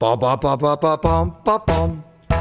Ba ba ba ba ba bum ba bum.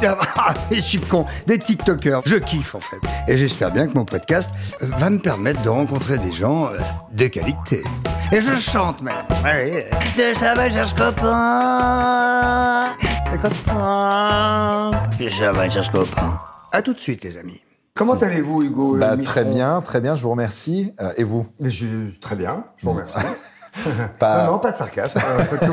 Ah, je suis con Des TikTokers Je kiffe, en fait. Et j'espère bien que mon podcast euh, va me permettre de rencontrer des gens euh, de qualité. Et je chante même. Ouais, de cherche copain. Des copains. De cherche copain. À tout de suite, les amis. Comment allez-vous, Hugo Bah, très bien, très bien, je vous remercie. Euh, et vous? Je, Très bien, je vous remercie. Pas- Non, non, pas de sarcasme. Euh, tout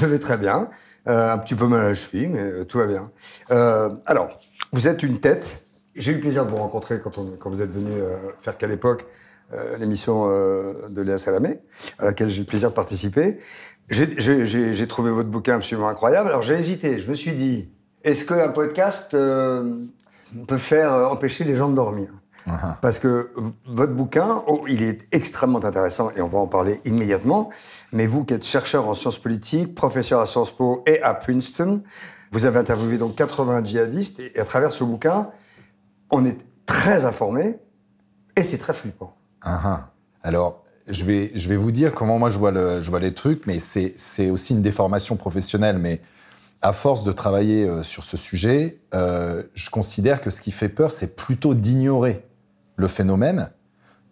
je vais très bien. Euh, un petit peu mal à la cheville, mais euh, tout va bien. Euh, alors, vous êtes une tête. J'ai eu le plaisir de vous rencontrer quand, on- quand vous êtes venu euh, faire qu'à l'époque euh, l'émission euh, de Léa Salamé, à laquelle j'ai eu le plaisir de participer. J'ai- trouvé votre bouquin absolument incroyable. Alors j'ai hésité. Je me suis dit, est-ce qu'un podcast peut faire empêcher les gens de dormir? Parce que votre bouquin, oh, il est extrêmement intéressant et on va en parler immédiatement. Mais vous qui êtes chercheur en sciences politiques, professeur à Sciences Po et à Princeton, vous avez interviewé donc 80 djihadistes et, à travers ce bouquin, on est très informé et c'est très flippant. Alors, je vais, je vais vous dire comment moi je vois, le, je vois les trucs, mais c'est c'est aussi une déformation professionnelle. Mais à force de travailler euh, sur ce sujet, euh, je considère que ce qui fait peur, c'est plutôt d'ignorer le phénomène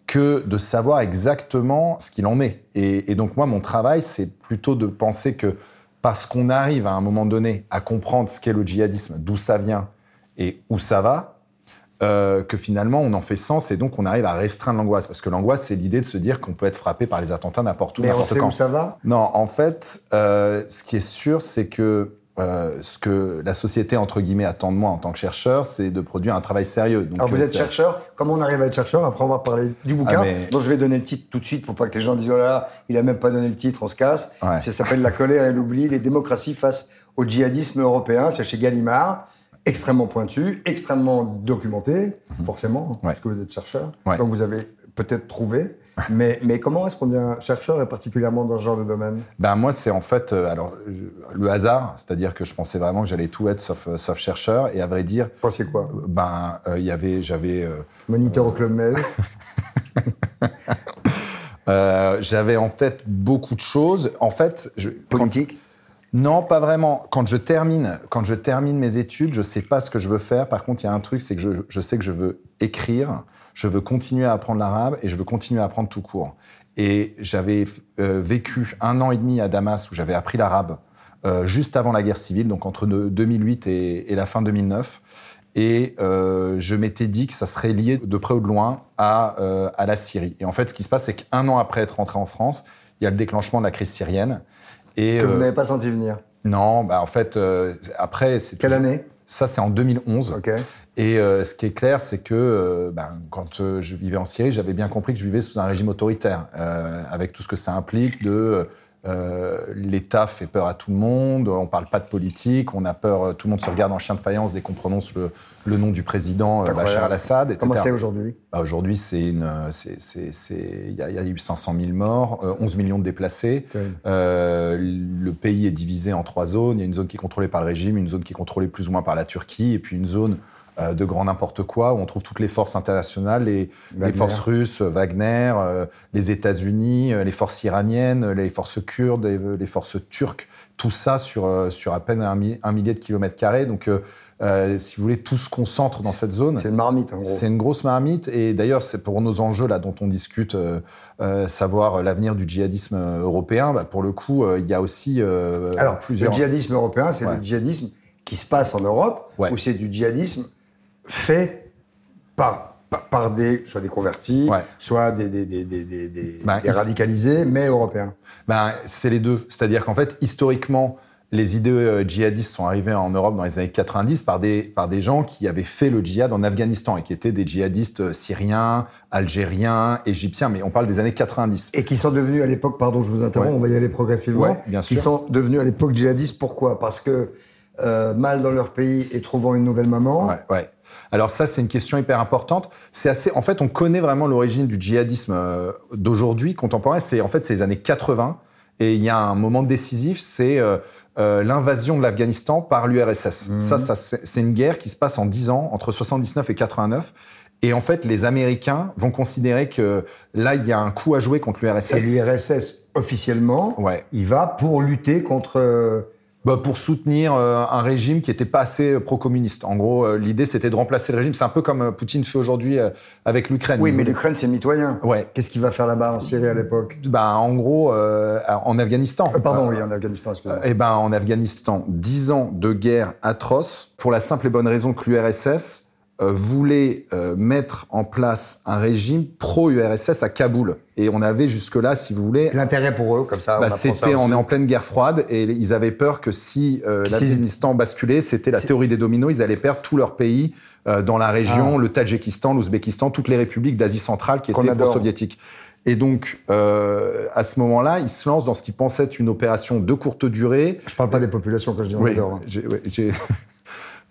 que de savoir exactement ce qu'il en est. Et, et donc moi, mon travail, c'est plutôt de penser que parce qu'on arrive à un moment donné à comprendre ce qu'est le djihadisme, d'où ça vient et où ça va, euh, que finalement on en fait sens et donc on arrive à restreindre l'angoisse. Parce que l'angoisse, c'est l'idée de se dire qu'on peut être frappé par les attentats n'importe où, Mais on n'importe sait quand. où ça va? Non, en fait, euh, ce qui est sûr, c'est que euh, ce que la société, entre guillemets, attend de moi en tant que chercheur, c'est de produire un travail sérieux. Donc, Alors vous euh, êtes chercheur, comment on arrive à être chercheur Après on va parler du bouquin, Ah, mais- dont je vais donner le titre tout de suite pour pas que les gens disent oh là là, il a même pas donné le titre, on se casse. Ouais. Ça s'appelle La colère et l'oubli, les démocraties face au djihadisme européen, c'est chez Gallimard, extrêmement pointu, extrêmement documenté, forcément, Mhm. Ouais. parce que vous êtes chercheur, Ouais. donc vous avez peut-être trouvé. mais, mais comment est-ce qu'on devient chercheur et particulièrement dans ce genre de domaine? Ben moi, c'est en fait euh, alors le hasard, c'est-à-dire que je pensais vraiment que j'allais tout être sauf, euh, sauf chercheur. Et à vrai dire, Vous pensiez quoi? ben euh, y avait, j'avais, euh, Moniteur au Club Med euh, j'avais en tête beaucoup de choses. En fait, je, quand- Politique? Non, pas vraiment. Quand je termine, quand je termine mes études, je sais pas ce que je veux faire. Par contre, il y a un truc, c'est que je, je sais que je veux écrire, je veux continuer à apprendre l'arabe et je veux continuer à apprendre tout court. Et j'avais euh, vécu un an et demi à Damas où j'avais appris l'arabe euh, juste avant la guerre civile, donc entre de- 2008 et, et la fin 2009. Et euh, je m'étais dit que ça serait lié de près ou de loin à, à la Syrie. Et en fait, ce qui se passe, c'est qu'un an après être rentré en France, il y a le déclenchement de la crise syrienne. Et, que vous n'avez pas senti venir? non, bah en fait, après, Quelle année? Ça, c'est en 2011. Ok. Et euh, ce qui est clair, c'est que euh, ben, quand euh, je vivais en Syrie, j'avais bien compris que je vivais sous un régime autoritaire, avec tout ce que ça implique de l'État fait peur à tout le monde, on parle pas de politique, on a peur, tout le monde se regarde en chien de faïence dès qu'on prononce le, le nom du président. Bachar al-Assad, etc. Comment c'est aujourd'hui? Aujourd'hui, c'est une, il y, a- il y a eu 500 000 morts, euh, 11 millions de déplacés. Le pays est divisé en trois zones. Il y a une zone qui est contrôlée par le régime, une zone qui est contrôlée plus ou moins par la Turquie, et puis une zone euh, de grand n'importe quoi où on trouve toutes les forces internationales, les, les forces russes, Wagner, euh, les États-Unis, euh, les forces iraniennes, les forces kurdes, les, les forces turques. Tout ça sur, euh, sur à peine un, mi- un millier de kilomètres carrés. Donc, euh, euh, si vous voulez, tout se concentre dans cette zone. C'est une marmite en gros. C'est une grosse marmite et d'ailleurs c'est pour nos enjeux là dont on discute, euh, euh, savoir l'avenir du djihadisme euh, européen. Bah, pour le coup, euh, il y a aussi euh, Alors, plusieurs. le djihadisme européen, c'est Ouais. le djihadisme qui se passe en Europe, Ouais. ou c'est du djihadisme fait par, par, des, soit des convertis, Ouais. soit des, des, des, des, Ben, il- radicalisés, mais européens. Ben, c'est les deux. C'est-à-dire qu'en fait, historiquement, les idées euh, djihadistes sont arrivées en Europe dans les années 90 par des, par des gens qui avaient fait le djihad en Afghanistan et qui étaient des djihadistes euh, syriens, algériens, égyptiens, mais on parle des années 90. Et qui sont devenus à l'époque, pardon, je vous interromps, on va y aller progressivement. Ouais, bien sûr. Qui sont devenus à l'époque djihadistes, pourquoi? Parce que euh, mal dans leur pays et trouvant une nouvelle maman. Ouais, ouais. Alors ça, c'est une question hyper importante. C'est assez. En fait, on connaît vraiment l'origine du djihadisme euh, d'aujourd'hui contemporain. C'est en fait c'est les années 80 et il y a un moment décisif, c'est euh, euh, l'invasion de l'Afghanistan par l'URSS. Mhm. Ça, ça c'est une guerre qui se passe en 10 ans, entre 79 et 89. Et en fait, les Américains vont considérer que là, il y a un coup à jouer contre Et l'URSS. l'URSS, officiellement, Ouais. il va pour lutter contre. Bah, pour soutenir euh, un régime qui était pas assez euh, pro-communiste. En gros, euh, l'idée, c'était de remplacer le régime. C'est un peu comme Poutine fait aujourd'hui euh, avec l'Ukraine. Oui, mais l'Ukraine, c'est mitoyen. Ouais. Qu'est-ce qu'il va faire là-bas en Syrie à l'époque? Bah, en gros, euh, en Afghanistan. Euh, Pardon, oui, en Afghanistan, excusez-moi. Eh ben, en Afghanistan, 10 ans de guerre atroce, pour la simple et bonne raison que l'URSS euh, voulait euh, mettre en place un régime pro-URSS à Kaboul. Et on avait jusque-là, si vous voulez, L'intérêt pour eux, comme ça, bah, c'était, on est en pleine guerre froide et ils avaient peur que si euh, l'Afghanistan basculait, c'était la théorie des dominos, ils allaient perdre tout leur pays euh, dans la région, Ah. le Tadjikistan, l'Ouzbékistan, toutes les républiques d'Asie centrale qui étaient pro-soviétiques. Et donc, euh, à ce moment-là, ils se lancent dans ce qu'ils pensaient être une opération de courte durée. Je parle pas des populations quand je dis on Oui, hein.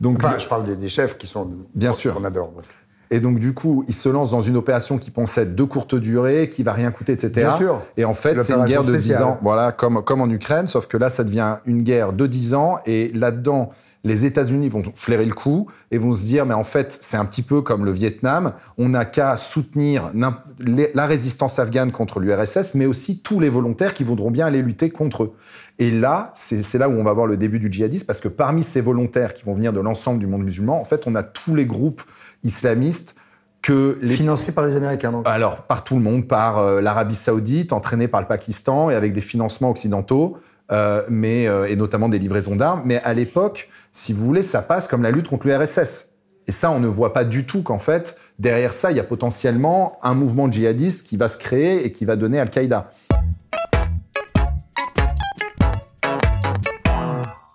Donc, Enfin, je parle des, des chefs qui sont. Bien sûr. Qu'on adore. ouais. et donc, du coup, ils se lancent dans une opération qui pensait être de courte durée, qui va rien coûter, etc. Bien sûr. Et en fait, c'est une guerre de 10 spéciale. ans, voilà, comme, comme en Ukraine, sauf que là, ça devient une guerre de 10 ans, et là-dedans, les États-Unis vont flairer le coup et vont se dire, mais en fait, c'est un petit peu comme le Vietnam, on n'a qu'à soutenir la résistance afghane contre l'URSS, mais aussi tous les volontaires qui voudront bien aller lutter contre eux. Et là, c'est là où on va voir le début du djihadisme, parce que parmi ces volontaires qui vont venir de l'ensemble du monde musulman, en fait, on a tous les groupes islamistes que les Financé par les Américains, donc. alors, par tout le monde, par euh, l'Arabie Saoudite, entraîné par le Pakistan et avec des financements occidentaux, euh, mais, euh, et notamment des livraisons d'armes. Mais à l'époque, si vous voulez, ça passe comme la lutte contre l'URSS. Et ça, on ne voit pas du tout qu'en fait, derrière ça, il y a potentiellement un mouvement djihadiste qui va se créer et qui va donner Al-Qaïda.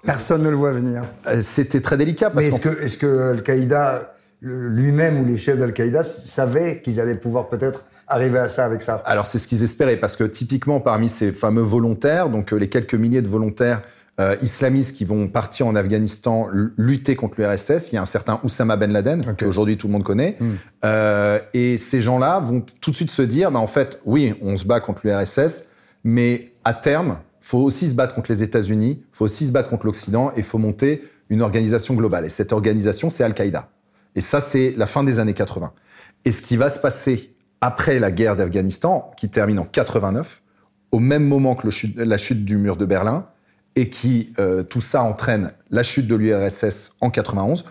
Personne ne le voit venir. Euh, C'était très délicat parce Mais est-ce que, est-ce que Al-Qaïda lui-même ou les chefs d'Al-Qaïda savaient qu'ils allaient pouvoir peut-être arriver à ça avec ça Alors c'est ce qu'ils espéraient, parce que typiquement parmi ces fameux volontaires, donc euh, les quelques milliers de volontaires euh, islamistes qui vont partir en Afghanistan lutter contre l'URSS, il y a un certain Oussama Ben Laden, Ok. qu'aujourd'hui tout le monde connaît, Euh, et ces gens-là vont tout de suite se dire, bah, en fait, oui, on se bat contre l'URSS, mais à terme, faut aussi se battre contre les États-Unis, faut aussi se battre contre l'Occident, et faut monter une organisation globale. Et cette organisation, c'est Al-Qaïda. Et ça, c'est la fin des années 80. Et ce qui va se passer après la guerre d'Afghanistan, qui termine en 89, au même moment que le chute- la chute du mur de Berlin, et qui, euh, tout ça entraîne la chute de l'URSS en 91,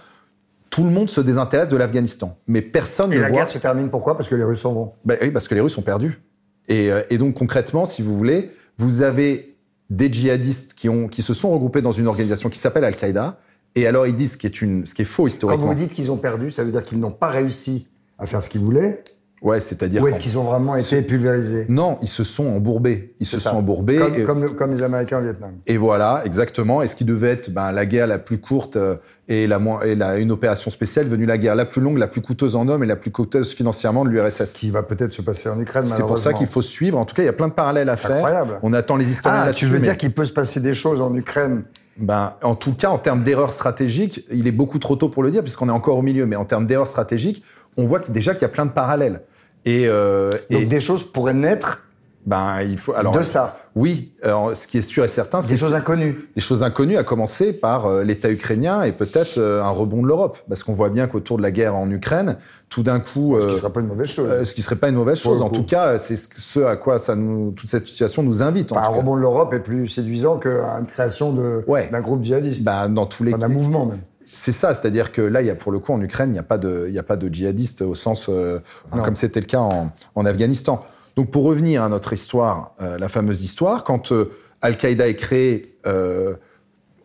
tout le monde se désintéresse de l'Afghanistan. Mais personne Et ne la voit... guerre se termine pourquoi? Parce que les Russes s'en vont. Ben oui, parce que les Russes ont perdu. Et, euh, et donc concrètement, si vous voulez, vous avez des djihadistes qui, ont, qui se sont regroupés dans une organisation qui s'appelle Al-Qaïda. Et alors ils disent ce qui est, une, ce qui est faux Quand historiquement. vous dites qu'ils ont perdu, ça veut dire qu'ils n'ont pas réussi à faire ce qu'ils voulaient Ouais, c'est-à-dire. Ou est-ce qu'ils ont vraiment été pulvérisés Non, ils se sont embourbés. Ils se ça. sont embourbés. comme, et, comme le- comme les Américains au Vietnam. et voilà, exactement. Et ce qui devait être ben, la guerre la plus courte euh, et, la, moins- et la, une opération spéciale venue la guerre la plus longue, la plus coûteuse en hommes et la plus coûteuse financièrement de l'URSS. Qui va peut-être se passer en Ukraine, C'est pour ça qu'il faut suivre. En tout cas, il y a plein de parallèles à faire. Incroyable. On attend les historiens Ah, là-dessus. tu veux mais- dire qu'il peut se passer des choses en Ukraine? Ben, en tout cas, en termes d'erreurs stratégiques, il est beaucoup trop tôt pour le dire puisqu'on est encore au milieu. Mais en termes d'erreurs stratégiques, on voit que- déjà qu'il y a plein de parallèles. Et, euh, Donc et des choses pourraient naître ben, il faut alors de ça. Oui, alors, ce qui est sûr et certain, c'est Des choses inconnues. des choses inconnues, à commencer par euh, l'État ukrainien et peut-être euh, un rebond de l'Europe, parce qu'on voit bien qu'autour de la guerre en Ukraine, tout d'un coup, Ce qui ne serait pas une mauvaise chose. ce qui serait pas une mauvaise chose. En coup. tout cas, c'est ce, à quoi ça nous, toute cette situation nous invite. Enfin, un rebond de l'Europe est plus séduisant qu'une création d'un Ouais. groupe djihadiste. Ben, dans tous les Enfin, d'un mouvement même. C'est ça, c'est-à-dire que là, il y a pour le coup en Ukraine, il n'y a pas de, il y a pas de djihadistes au sens euh, comme c'était le cas en, en Afghanistan. Donc pour revenir à notre histoire, euh, la fameuse histoire, quand euh, Al-Qaïda est créé, euh,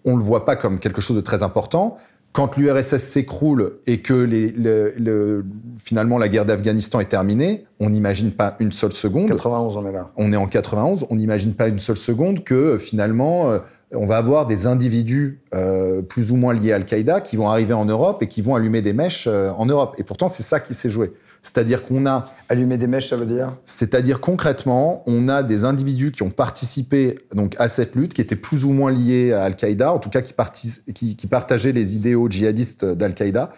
on le voit pas comme quelque chose de très important. Quand l'URSS s'écroule et que les, le- le- finalement la guerre d'Afghanistan est terminée, on n'imagine pas une seule seconde 91, on est là. on est en 91, on n'imagine pas une seule seconde que finalement on va avoir des individus euh, plus ou moins liés à Al-Qaïda qui vont arriver en Europe et qui vont allumer des mèches euh, en Europe. Et pourtant, c'est ça qui s'est joué. C'est-à-dire qu'on a... Allumer des mèches, ça veut dire? C'est-à-dire concrètement, on a des individus qui ont participé donc à cette lutte, qui étaient plus ou moins liés à Al-Qaïda, en tout cas qui, qui, qui partageaient les idéaux djihadistes d'Al-Qaïda.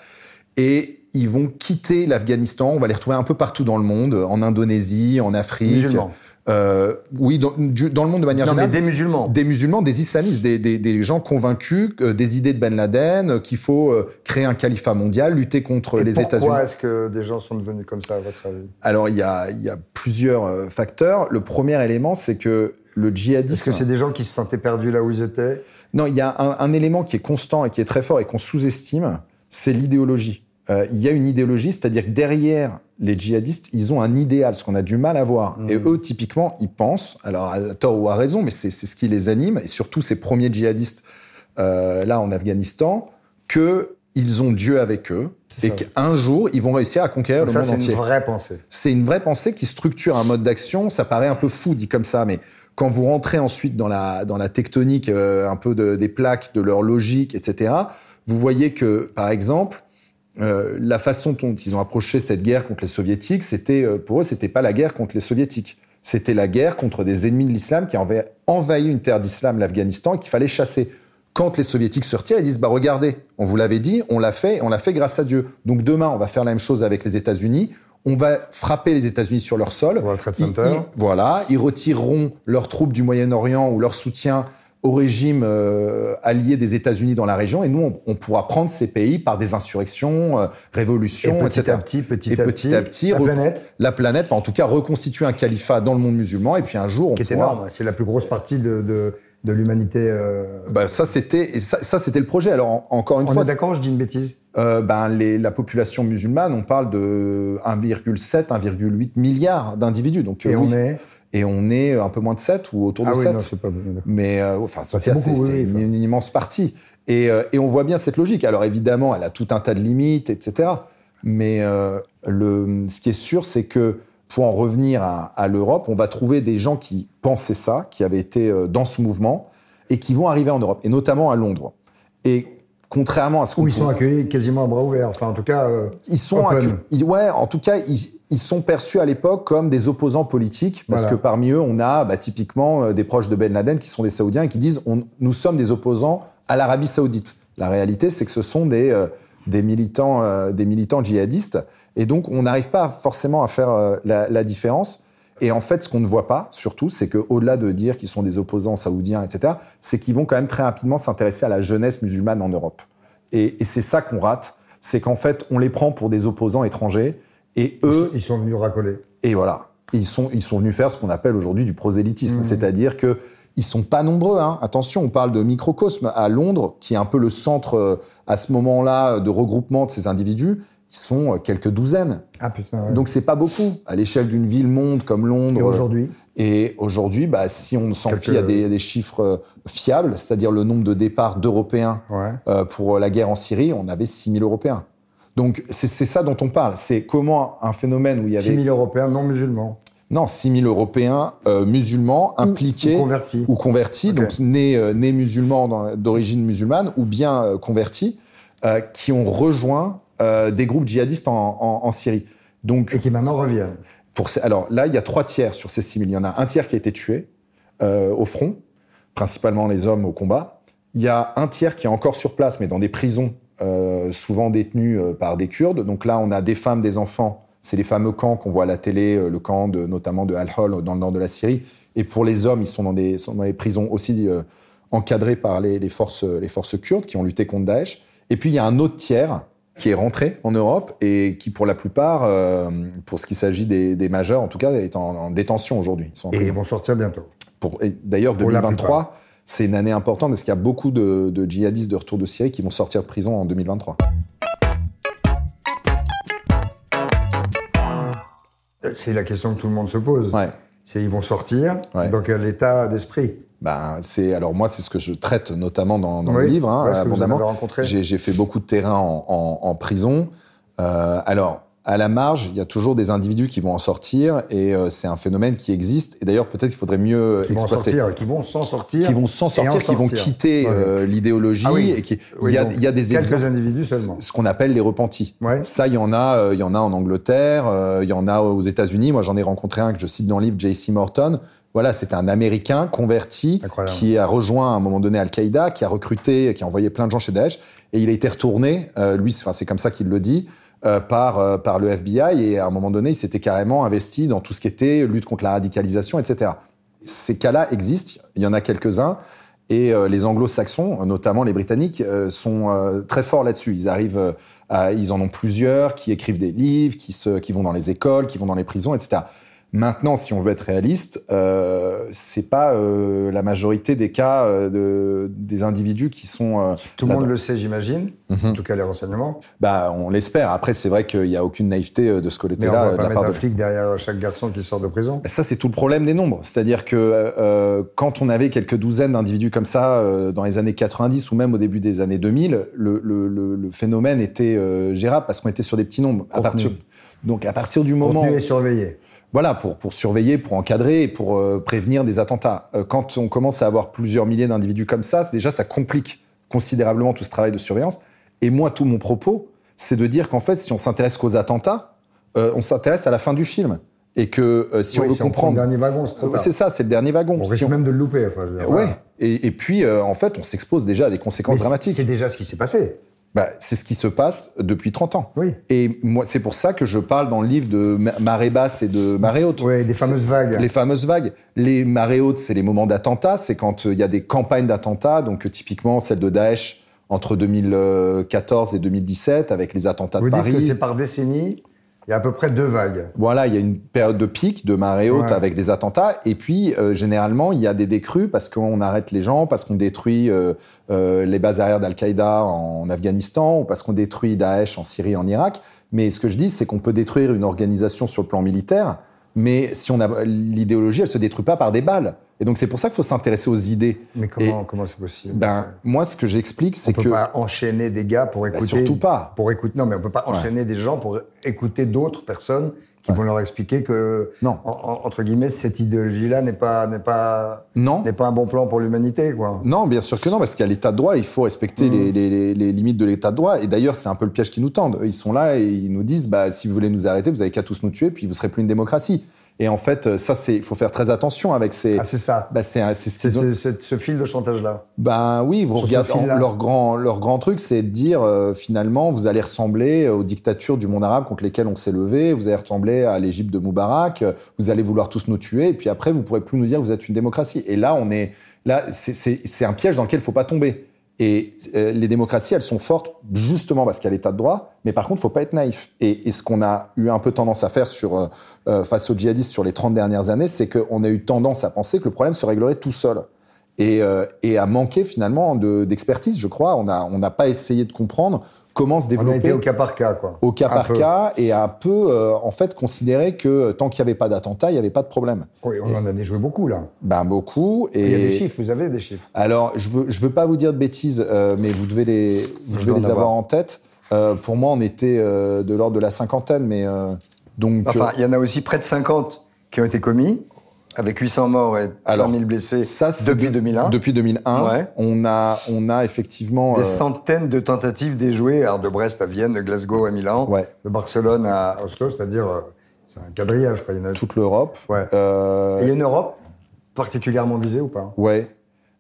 Et ils vont quitter l'Afghanistan. On va les retrouver un peu partout dans le monde, en Indonésie, en Afrique. Musulmans. Euh, oui, dans, dans, le monde de manière non, générale. Mais des musulmans. Des musulmans, des islamistes, des, des, des gens convaincus euh, des idées de Ben Laden, euh, qu'il faut euh, créer un califat mondial, lutter contre Et les États-Unis. Pourquoi est-ce que des gens sont devenus comme ça, à votre avis? Alors, il y a, il y a plusieurs facteurs. Le premier élément, c'est que le djihadisme. Est-ce que c'est des gens qui se sentaient perdus là où ils étaient? Non, il y a un, un élément qui est constant et qui est très fort et qu'on sous-estime, c'est l'idéologie. Euh, il y a une idéologie, c'est-à-dire que derrière les djihadistes, ils ont un idéal, ce qu'on a du mal à voir. Mmh. Et eux, typiquement, ils pensent, alors à tort ou à raison, mais c'est ce qui les anime, et surtout ces premiers djihadistes euh, là en Afghanistan, que ils ont Dieu avec eux et qu'un jour ils vont réussir à conquérir Donc le ça, monde entier. C'est une vraie pensée. C'est une vraie pensée qui structure un mode d'action. Ça paraît un peu fou dit comme ça, mais quand vous rentrez ensuite dans la dans la tectonique euh, un peu de, des plaques, de leur logique, etc. Vous voyez que, par exemple, euh, la façon dont ils ont approché cette guerre contre les soviétiques, c'était euh, pour eux, c'était pas la guerre contre les soviétiques. C'était la guerre contre des ennemis de l'islam qui avaient envahi une terre d'islam, l'Afghanistan, et qu'il fallait chasser. Quand les soviétiques se retirent, ils disent bah regardez, on vous l'avait dit, on l'a fait, on l'a fait grâce à Dieu. Donc demain, on va faire la même chose avec les États-Unis. On va frapper les États-Unis sur leur sol. World Trade Ils- Center. ils- voilà, ils retireront leurs troupes du Moyen-Orient ou leur soutien au régime euh, allié des États-Unis dans la région, et nous, on, on pourra prendre ces pays par des insurrections, euh, Et révolutions, petit etc. à petit, petit Et à petit petit, à petit, la planète, La planète, enfin, en tout cas, reconstituer un califat dans le monde musulman, et puis un jour, on qui est pourra... énorme, c'est la plus grosse partie de, de, de l'humanité. euh, Bah, ça, c'était et ça, ça, c'était le projet. Alors, en- encore une On fois, est d'accord, je dis une bêtise euh, ben, les, la population musulmane, on parle de 1,7, 1,8 milliards d'individus. Donc, euh, Et oui. on est. et on est un peu moins de 7 ou autour de Ah oui, 7. non, c'est pas. Mais euh, enfin, Bah, c'est oui, c'est oui, une, immense partie. Et, euh, et on voit bien cette logique. Alors évidemment, elle a tout un tas de limites, etc. Mais euh, le, ce qui est sûr, c'est que pour en revenir à, à l'Europe, on va trouver des gens qui pensaient ça, qui avaient été euh, dans ce mouvement, et qui vont arriver en Europe, et notamment à Londres. Et contrairement à ce qu'on Où ils sont accueillis quasiment à bras ouverts. Enfin, en tout cas. euh, ils sont Open. accu- ils- ouais, en tout cas, ils, ils sont perçus à l'époque comme des opposants politiques, parce Voilà. que parmi eux, on a bah, typiquement euh, des proches de Ben Laden qui sont des Saoudiens et qui disent on, nous sommes des opposants à l'Arabie Saoudite. La réalité, c'est que ce sont des euh, des militants euh, des militants djihadistes, et donc on n'arrive pas forcément à faire euh, la, la différence. Et en fait, ce qu'on ne voit pas, surtout, c'est qu'au-delà de dire qu'ils sont des opposants saoudiens, etc., c'est qu'ils vont quand même très rapidement s'intéresser à la jeunesse musulmane en Europe. Et, et c'est ça qu'on rate, c'est qu'en fait, on les prend pour des opposants étrangers, et eux, Ils sont venus racoler. et voilà, ils sont, ils sont venus faire ce qu'on appelle aujourd'hui du prosélytisme, c'est-à-dire que ils sont pas nombreux. Hein. Attention, on parle de microcosme à Londres, qui est un peu le centre euh, à ce moment-là de regroupement de ces individus. Ils sont euh, quelques douzaines. Ah putain. ouais. Donc c'est pas beaucoup à l'échelle d'une ville-monde comme Londres. Et aujourd'hui Et aujourd'hui, bah, si on s'en fie à des, à des chiffres euh, fiables, c'est-à-dire le nombre de départs d'Européens Ouais. euh, pour la guerre en Syrie, on avait 6 000 Européens. Donc c'est ça dont on parle. C'est comment un phénomène où il y 6 avait 000 Européens non musulmans. non 6 000 Européens euh, musulmans impliqués ou convertis. ou convertis, donc nés, euh, nés musulmans d'origine musulmane ou bien euh, convertis, euh, qui ont rejoint euh, des groupes djihadistes en, en- en Syrie. Donc Et qui maintenant reviennent. pour ces- alors là, il y a trois tiers sur ces 6 000. Il y en a un tiers qui a été tué euh, au front, principalement les hommes au combat. Il y a un tiers qui est encore sur place, mais dans des prisons, euh, souvent détenues euh, par des Kurdes. Donc là, on a des femmes, des enfants. C'est les fameux camps qu'on voit à la télé, euh, le camp de, notamment de Al-Hol dans le nord de la Syrie. Et pour les hommes, ils sont dans des, sont dans des prisons aussi euh, encadrées par les, les forces, les forces kurdes qui ont lutté contre Daesh. Et puis il y a un autre tiers qui est rentré en Europe et qui, pour la plupart, euh, pour ce qui s'agit des, des majeurs, en tout cas, est en, en détention aujourd'hui. Et ils vont sortir bientôt. D'ailleurs, Pour la 2023, c'est une année importante parce qu'il y a beaucoup de, de djihadistes de retour de Syrie qui vont sortir de prison en 2023. C'est la question que tout le monde se pose. Ouais. C'est ils vont sortir. Ouais. Dans quel état d'esprit? Ben, c'est alors moi, c'est ce que je traite notamment dans, dans Oui, le livre, hein, ouais, abondamment. J'ai j'ai fait beaucoup de terrain en, en, en prison. Euh, alors, à la marge, il y a toujours des individus qui vont en sortir et euh, c'est un phénomène qui existe. Et d'ailleurs, peut-être qu'il faudrait mieux qui exploiter. Vont sortir, qui vont s'en sortir. Qui vont s'en sortir, qui vont quitter euh, l'idéologie. Ah et qui, il, y a, il y a des quelques individus seulement. Ce qu'on appelle les repentis. Ouais. Ça, il y en a, euh, il y en a en Angleterre, euh, il y en a aux États-Unis. Moi, j'en ai rencontré un que je cite dans le livre, J.C. Morton. Voilà, c'est un Américain converti Incroyable. qui a rejoint à un moment donné Al-Qaïda, qui a recruté, qui a envoyé plein de gens chez Daesh, et il a été retourné. Euh, lui, enfin, c'est comme ça qu'il le dit. Euh, par, euh, par le FBI et à un moment donné, il s'était carrément investi dans tout ce qui était lutte contre la radicalisation, etc. Ces cas-là existent, il y en a quelques-uns, et euh, les anglo-saxons, notamment les britanniques, sont très forts là-dessus. Ils arrivent, ils en ont plusieurs, qui écrivent des livres, qui, se, qui vont dans les écoles, qui vont dans les prisons, etc. Maintenant, si on veut être réaliste, euh, c'est pas euh, la majorité des cas euh, de, des individus qui sont. Euh, Tout le monde le sait, j'imagine. Mhm. En tout cas, les renseignements. Bah, on l'espère. Après, c'est vrai qu'il n'y a aucune naïveté de ce Mais on côté-là. va de pas la mettre un de- flic derrière chaque garçon qui sort de prison. Ça, c'est tout le problème des nombres. C'est-à-dire que quand on avait quelques douzaines d'individus comme ça dans les années 90 ou même au début des années 2000, le, le, le, le phénomène était gérable parce qu'on était sur des petits nombres. À Contenu. partir, donc à partir du moment, Contenu et surveillé. Voilà, pour, pour surveiller, pour encadrer et pour euh, prévenir des attentats. Euh, quand on commence à avoir plusieurs milliers d'individus comme ça, déjà ça complique considérablement tout ce travail de surveillance. Et moi, tout mon propos, c'est de dire qu'en fait, si on s'intéresse qu'aux attentats, euh, on s'intéresse à la fin du film. Et que euh, si Oui, on veut si comprendre... le dernier wagon, c'est. C'est ça, c'est le dernier wagon. On Si risque on- même de le louper. Enfin, dire, Ouais. voilà. Et, et puis, euh, en fait, on s'expose déjà à des conséquences Mais dramatiques. C'est déjà ce qui s'est passé. Bah, c'est ce qui se passe depuis 30 ans. Oui. Et moi, c'est pour ça que je parle dans le livre de ma- marée basse et de marée haute. Ouais, des fameuses vagues. Les fameuses vagues. Les marées hautes, c'est les moments d'attentats. C'est quand euh, il y a des campagnes d'attentats. Donc, euh, typiquement, celle de Daesh entre 2014 et 2017 avec les attentats Vous de dites Paris. que c'est par décennie, il y a à peu près deux vagues. Voilà, il y a une période de pic, de marée haute Ouais. avec des attentats. Et puis, euh, généralement, il y a des décrues parce qu'on arrête les gens, parce qu'on détruit euh, euh, les bases arrières d'Al-Qaïda en Afghanistan, ou parce qu'on détruit Daesh en Syrie, en Irak. Mais ce que je dis, c'est qu'on peut détruire une organisation sur le plan militaire, mais si on a l'idéologie, elle se détruit pas par des balles. Et donc, c'est pour ça qu'il faut s'intéresser aux idées. Mais comment comment c'est possible Ben, moi, ce que j'explique, On c'est peut que... pas enchaîner des gars pour Ben, écouter. surtout pas. Pour écouter. Non, mais on peut pas enchaîner des gens pour écouter d'autres personnes qui vont leur expliquer que, Non. en- en- entre guillemets, cette idéologie-là n'est pas n'est pas Non. n'est pas un bon plan pour l'humanité, quoi. Non, bien sûr que non, parce qu'à l'état de droit, il faut respecter les, les- les- les limites de l'état de droit. Et d'ailleurs, c'est un peu le piège qu'ils nous tendent. Eux, Ils sont là et ils nous disent, bah, si vous voulez nous arrêter, vous avez qu'à tous nous tuer, puis vous serez plus une démocratie. Et en fait, ça, c'est, il faut faire très attention avec ces. Ah, c'est ça. bah, c'est, c'est ce C'est ont- ce, c'est ce fil de chantage-là. Ben oui, vous Sur regardez leur grand leur grand truc, c'est de dire euh, finalement vous allez ressembler aux dictatures du monde arabe contre lesquelles on s'est levé, vous allez ressembler à l'Égypte de Moubarak, euh, vous allez vouloir tous nous tuer, et puis après vous pourrez plus nous dire que vous êtes une démocratie. Et là on est là, c'est c'est c'est un piège dans lequel il faut pas tomber. Et euh, les démocraties, elles sont fortes justement parce qu'il y a l'état de droit, mais par contre, faut pas être naïf. Et, ce qu'on a eu un peu tendance à faire euh, euh, face aux djihadistes sur les 30 dernières années, c'est qu'on a eu tendance à penser que le problème se réglerait tout seul. Et, à manquer finalement de- d'expertise, je crois. On n'a pas essayé de comprendre comment se On a développer été au cas par cas, quoi. au cas Un par peu. cas et à un peu, euh, en fait, considérer que tant qu'il n'y avait pas d'attentat, il n'y avait pas de problème. Oui, on en a déjoué beaucoup, là. Ben, beaucoup. Et Il y a des chiffres, vous avez des chiffres. alors, je veux, je veux pas vous dire de bêtises, euh, mais vous devez les, vous Je devez les avoir en tête. Euh, pour moi, on était euh, de l'ordre de la cinquantaine, mais euh, donc. Enfin, euh, il y en a aussi près de 50 qui ont été commis, avec 800 morts et 100 Alors, 000 blessés ça, depuis de- 2001. Depuis 2001, Ouais. on a, on a effectivement. Des euh, centaines de tentatives déjouées, alors de Brest à Vienne, de Glasgow à Milan, Ouais. de Barcelone à Oslo, c'est-à-dire, euh, c'est un quadrillage, quoi. Il y en a... toute l'Europe. Ouais. Euh, Et il y a une Europe particulièrement visée ou pas? Ouais.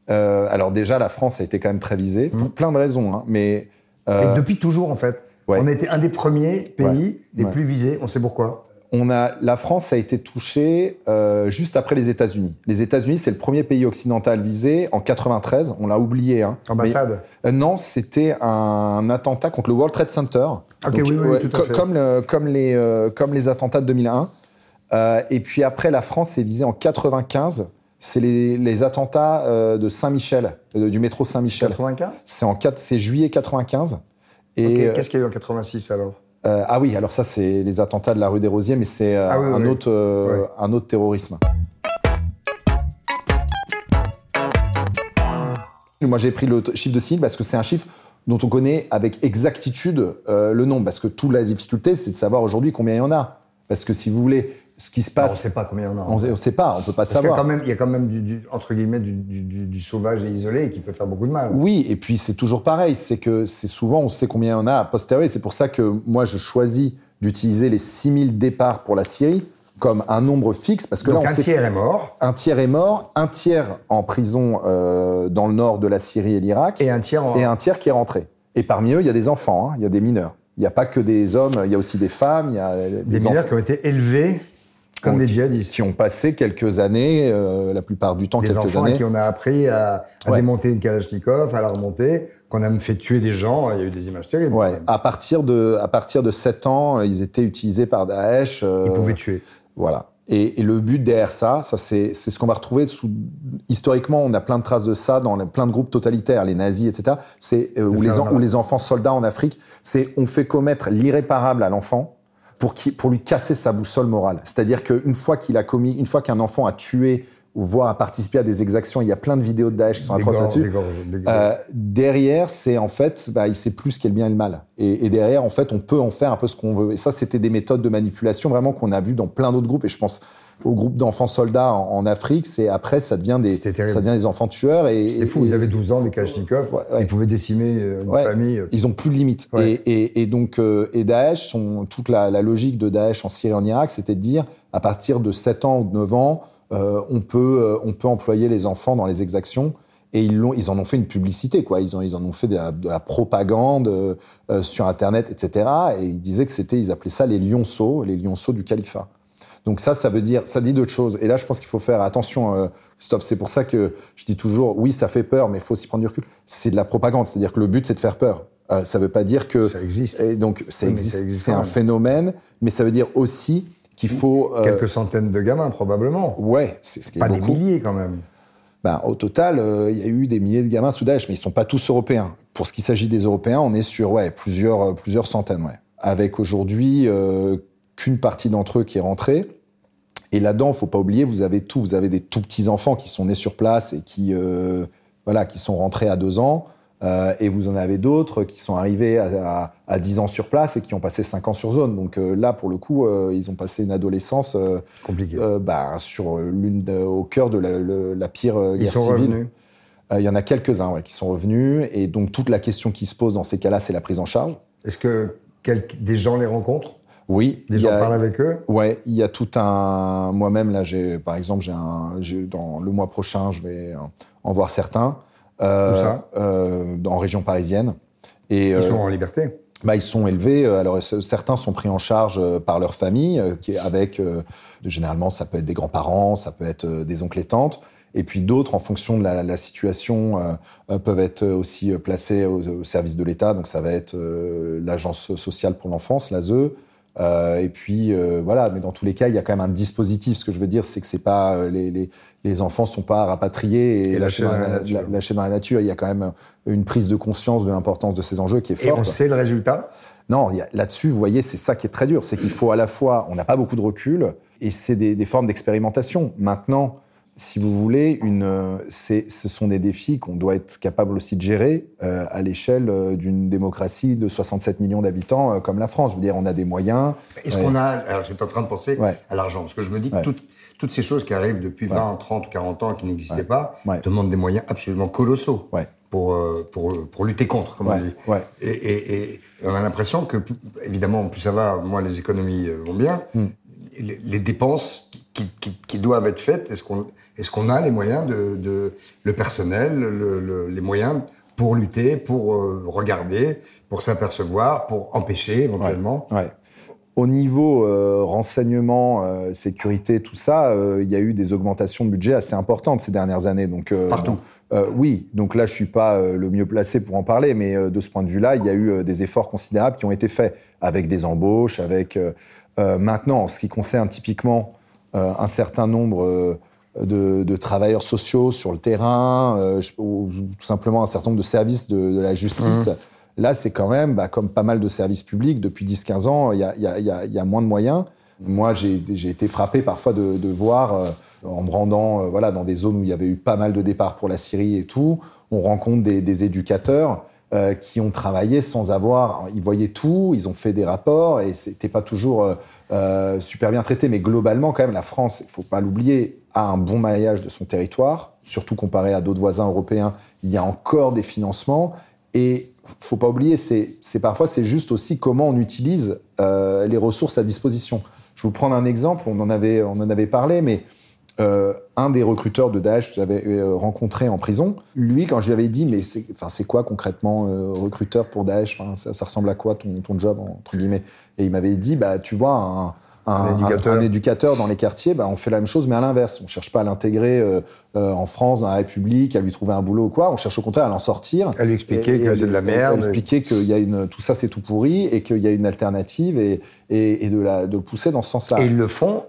Euh, alors déjà, la France a été quand même très visée pour plein de raisons, hein, mais. Et depuis toujours, en fait. On a été un des premiers pays les plus visés. On sait pourquoi? On a, la France a été touchée euh, juste après les États-Unis. Les États-Unis, c'est le premier pays occidental visé en 93. On l'a oublié. Hein. Ambassade. Mais- euh, non, c'était un attentat contre le World Trade Center. Ok, oui, oui, tout à co- fait. Comme, le- comme, les, euh, comme les attentats de 2001. Euh, et puis après, la France est visée en 95. C'est les, les attentats de Saint-Michel, du métro Saint-Michel. 95 C'est en 4, c'est juillet 95. Et Qu'est-ce qu'il y a eu en 86 alors? Euh, ah oui, alors ça c'est les attentats de la rue des Rosiers, mais c'est euh, Ah oui, un, oui. Autre, euh, un autre terrorisme. Moi j'ai pris le chiffre de 6 000 parce que c'est un chiffre dont on connaît avec exactitude le nombre. Parce que toute la difficulté, c'est de savoir aujourd'hui combien il y en a. Parce que si vous voulez, ce qui se passe. on ne sait pas combien il y en a. On ne sait pas, on peut pas savoir. Il y a quand même, du, entre guillemets, du, sauvage et isolé qui peut faire beaucoup de mal. Oui, et puis c'est toujours pareil, c'est que c'est souvent, on sait combien il y en a a posteriori. C'est pour ça que moi, je choisis d'utiliser les 6000 départs pour la Syrie comme un nombre fixe, parce que Donc là, on un tiers est mort. Un tiers est mort, un tiers en prison euh, dans le nord de la Syrie et l'Irak. Et un tiers Et un tiers qui est rentré. Et parmi eux, il y a des enfants, hein, il y a des mineurs. Il n'y a pas que des hommes, il y a aussi des femmes, il y a des, des mineurs qui ont été élevés comme des djihadistes. Qui ont passé quelques années, euh, la plupart du temps des quelques enfants années. qui on a appris à, démonter une Kalachnikov, à la remonter, qu'on a même fait tuer des gens. Il y a eu des images terribles. Ouais. À partir de à partir de 7 ans, ils étaient utilisés par Daesh. Euh, ils pouvaient tuer. Voilà. Et, et, le but derrière ça, ça c'est ce qu'on va retrouver sous, historiquement, on a plein de traces de ça dans plein de groupes totalitaires, les nazis, etc. C'est euh, ou les, ou les enfants soldats en Afrique. C'est on fait commettre l'irréparable à l'enfant pour, qui, pour lui casser sa boussole morale. C'est-à-dire qu'une fois qu'il a commis, une fois qu'un enfant a tué ou voire a participé à des exactions, il y a plein de vidéos de Daesh qui sont atroces là-dessus. Euh, derrière, c'est en fait, bah, il sait plus ce qu'est le bien et le mal. Et, et, derrière, en fait, on peut en faire un peu ce qu'on veut. Et ça, c'était des méthodes de manipulation vraiment qu'on a vu dans plein d'autres groupes. Et je pense au groupe d'enfants soldats en, Afrique, c'est après ça devient des ça devient des enfants tueurs et c'est fou. ils avaient 12 ans, des Kalachnikov, ils pouvaient décimer euh, une famille. Ils ont plus de limites. Et, et, et, donc euh, et Daesh, son, toute la, la, logique de Daesh en Syrie et en Irak, c'était de dire à partir de 7 ans ou de 9 ans, euh, on peut euh, on peut employer les enfants dans les exactions. Et ils, l'ont, ils en ont fait une publicité, quoi. Ils, ont, ils en ont fait de la, propagande euh, sur Internet, etc. Et ils disaient que c'était, ils appelaient ça les lionceaux, les lionceaux du califat. Donc ça, ça veut dire, ça dit d'autres choses. Et là, je pense qu'il faut faire attention, euh, Christophe. C'est pour ça que je dis toujours, oui, ça fait peur, mais il faut aussi prendre du recul. C'est de la propagande, c'est-à-dire que le but, c'est de faire peur. Euh, ça veut pas dire que ça existe. Et donc ça existe, c'est un phénomène, mais ça veut dire aussi qu'il faut euh, quelques centaines de gamins probablement. Ouais, c'est ce qui pas est des milliers quand même. Ben, au total, euh, il y a eu des milliers de gamins sous Daesh, mais ils sont pas tous européens. Pour ce qui s'agit des Européens, on est sur ouais plusieurs plusieurs centaines, ouais. Avec aujourd'hui qu'une partie d'entre eux qui est rentrée. Et là-dedans, faut pas oublier, vous avez tout. Vous avez des tout petits enfants qui sont nés sur place et qui, euh, voilà, qui sont rentrés à deux ans. Euh, et vous en avez d'autres qui sont arrivés à, à, 10 ans sur place et qui ont passé 5 ans sur zone. Donc euh, là, pour le coup, euh, ils ont passé une adolescence compliquée. Bah, sur l'une au cœur de la, la pire ils guerre sont civile. Revenus. Il y en a quelques-uns ouais, qui sont revenus. Et donc toute la question qui se pose dans ces cas-là, c'est la prise en charge. Est-ce que des gens les rencontrent? Oui. Les gens parlent avec eux Ouais, il y a tout un. Moi-même, là, j'ai, par exemple, j'ai un. Dans le mois prochain, je vais en voir certains. Euh, Où ça? euh, En région parisienne. Et, ils sont en liberté? bah, ils sont élevés. Alors certains sont pris en charge par leur famille, qui avec généralement ça peut être des grands-parents, ça peut être des oncles et tantes. Et puis d'autres, en fonction de la, la situation, peuvent être aussi placés au, au service de l'État. Donc ça va être l'agence sociale pour l'enfance, l'ASE, euh, et puis euh, voilà, mais dans tous les cas, il y a quand même un dispositif. Ce que je veux dire, c'est que c'est pas euh, les, les, les, enfants sont pas rapatriés et, lâchés, dans la, lâchés, dans la, nature. Il y a quand même une prise de conscience de l'importance de ces enjeux qui est forte. Et on sait le résultat? Non, là-dessus, vous voyez, c'est ça qui est très dur. C'est qu'il faut à la fois, on n'a pas beaucoup de recul et c'est des, des formes d'expérimentation. Maintenant, si vous voulez, une, ce sont des défis qu'on doit être capable aussi de gérer euh, à l'échelle euh, d'une démocratie de 67 millions d'habitants euh, comme la France. Je veux dire, on a des moyens. Est-ce qu'on a... Alors, j'étais en train de penser à l'argent, parce que je me dis que toutes, toutes, ces choses qui arrivent depuis 20, 30, 40 ans, qui n'existaient pas, demandent des moyens absolument colossaux pour, pour, pour lutter contre, comme on dit. Et, et, et, on a l'impression que, évidemment, plus ça va, moins les économies vont bien. Hmm. Les, les, dépenses qui, qui, qui, doivent être faites, est-ce qu'on qu'on a les moyens de, de le personnel, le, le, les moyens pour lutter, pour euh, regarder, pour s'apercevoir, pour empêcher éventuellement ouais, ouais. Au niveau euh, renseignement, euh, sécurité, tout ça, il y a eu des augmentations de budget assez importantes ces dernières années. Donc, Partout. oui, donc là, je suis pas le mieux placé pour en parler, mais de ce point de vue-là, il y a eu des efforts considérables qui ont été faits avec des embauches, avec maintenant, en ce qui concerne typiquement un certain nombre de, de, travailleurs sociaux sur le terrain, euh, ou tout simplement un certain nombre de services de, de la justice. Mmh. Là, c'est quand même, bah, comme pas mal de services publics, depuis 10-15 ans, il y a, y, a, y a, moins de moyens. Moi, j'ai été frappé parfois de, de voir, euh, en me rendant euh, voilà, dans des zones où il y avait eu pas mal de départs pour la Syrie et tout, on rencontre des, des éducateurs qui ont travaillé sans avoir. Ils voyaient tout, ils ont fait des rapports et c'était pas toujours super bien traité. Mais globalement, quand même, la France, il faut pas l'oublier, a un bon maillage de son territoire, surtout comparé à d'autres voisins européens. Il y a encore des financements et faut pas oublier, c'est parfois c'est juste aussi comment on utilise les ressources à disposition. Je vais vous prendre un exemple, on en avait, on en avait parlé, mais euh, un des recruteurs de Daesh que j'avais euh, rencontré en prison, lui, quand je lui avais dit, mais c'est, enfin, c'est quoi concrètement euh, recruteur pour Daesh? Enfin, ça, ressemble à quoi ton, ton job, entre guillemets? Et il m'avait dit, bah, tu vois, un, un, éducateur. Un, éducateur. dans les quartiers, bah, on fait la même chose, mais à l'inverse. On cherche pas à l'intégrer en France, dans la République, à lui trouver un boulot ou quoi. On cherche au contraire à l'en sortir. À lui expliquer que c'est de la merde. À lui expliquer que y a une, tout ça c'est tout pourri et qu'il y a une alternative et, et, et de, la, de le pousser dans ce sens-là. Et ils le font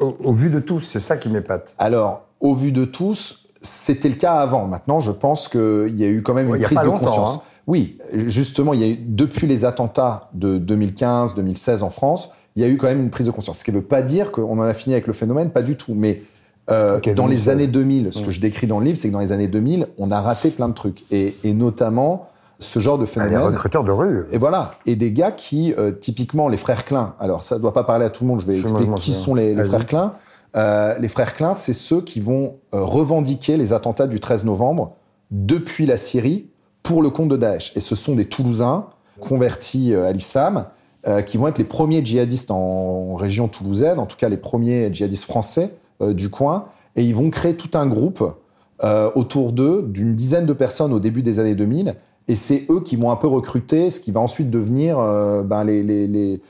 au, vu de tous, c'est ça qui m'épate. Alors, au vu de tous, c'était le cas avant. Maintenant, je pense qu'il y a eu quand même une prise de conscience. Hein. Oui, justement, il y a eu, depuis les attentats de 2015-2016 en France, il y a eu quand même une prise de conscience. Ce qui ne veut pas dire qu'on en a fini avec le phénomène, pas du tout. Mais euh, dans les années 2000, ce que je décris dans le livre, c'est que dans les années 2000, on a raté plein de trucs. Et, et notamment, ce genre de ah, phénomène. les recruteurs de rue. Et voilà. Et des gars qui, euh, typiquement, les frères Klein. Alors, ça ne doit pas parler à tout le monde. Je vais expliquer qui sont les, les frères Klein. Euh, les frères Klein, c'est ceux qui vont euh, revendiquer les attentats du 13 novembre depuis la Syrie pour le compte de Daesh. Et ce sont des Toulousains convertis à l'islam qui vont être les premiers djihadistes en, région toulousaine, en tout cas les premiers djihadistes français du coin. Et ils vont créer tout un groupe autour d'eux d'une dizaine de personnes au début des années 2000 et c'est eux qui vont un peu recruter ce qui va ensuite devenir euh, ben, les, les, les,